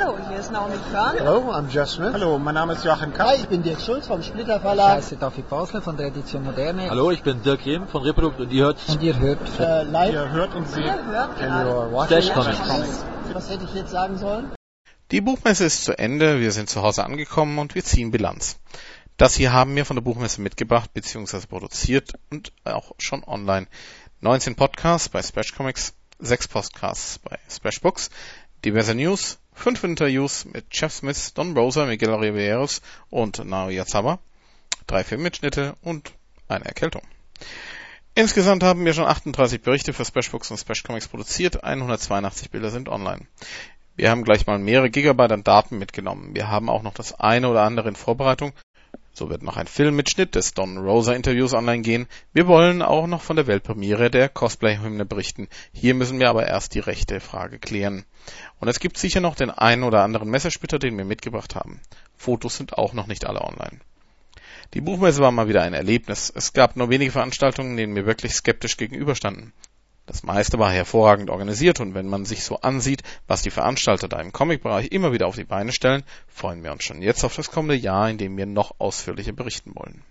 Hallo, hier ist Naomi Körn. Hello, I'm Jeff Smith. Hallo, mein Name ist Joachim Kapp. Hi, ich bin Dirk Schulz vom Splitter Verlag. Ich heiße David Basler von der Edition Moderne. Hallo, ich bin Dirk Rehm von Reprodukt und ihr hört Und ihr hört Äh, live. Ihr hört und seht Ihr hört gerade. Flash Comics. Was hätte ich jetzt sagen sollen? Die Buchmesse ist zu Ende, wir sind zu Hause angekommen und wir ziehen Bilanz. Das hier haben wir von der Buchmesse mitgebracht bzw. produziert und auch schon online. 19 Podcasts bei Splash Comics, 6 Podcasts bei Splash Books, diverse News, 5 Interviews mit Jeff Smith, Don Rosa, Miguel Riveros und Naoya Zaba, 3 Filmmitschnitte und eine Erkältung. Insgesamt haben wir schon 38 Berichte für Splash Books und Splash Comics produziert, 182 Bilder sind online. Wir haben gleich mal mehrere Gigabyte an Daten mitgenommen. Wir haben auch noch das eine oder andere in Vorbereitung. So wird noch ein Filmmitschnitt des Don Rosa Interviews online gehen. Wir wollen auch noch von der Weltpremiere der Cosplay-Hymne berichten. Hier müssen wir aber erst die rechte Frage klären. Und es gibt sicher noch den einen oder anderen Messersplitter, den wir mitgebracht haben. Fotos sind auch noch nicht alle online. Die Buchmesse war mal wieder ein Erlebnis. Es gab nur wenige Veranstaltungen, denen wir wirklich skeptisch gegenüberstanden. Das meiste war hervorragend organisiert und wenn man sich so ansieht, was die Veranstalter da im Comic-Bereich immer wieder auf die Beine stellen, freuen wir uns schon jetzt auf das kommende Jahr, in dem wir noch ausführlicher berichten wollen.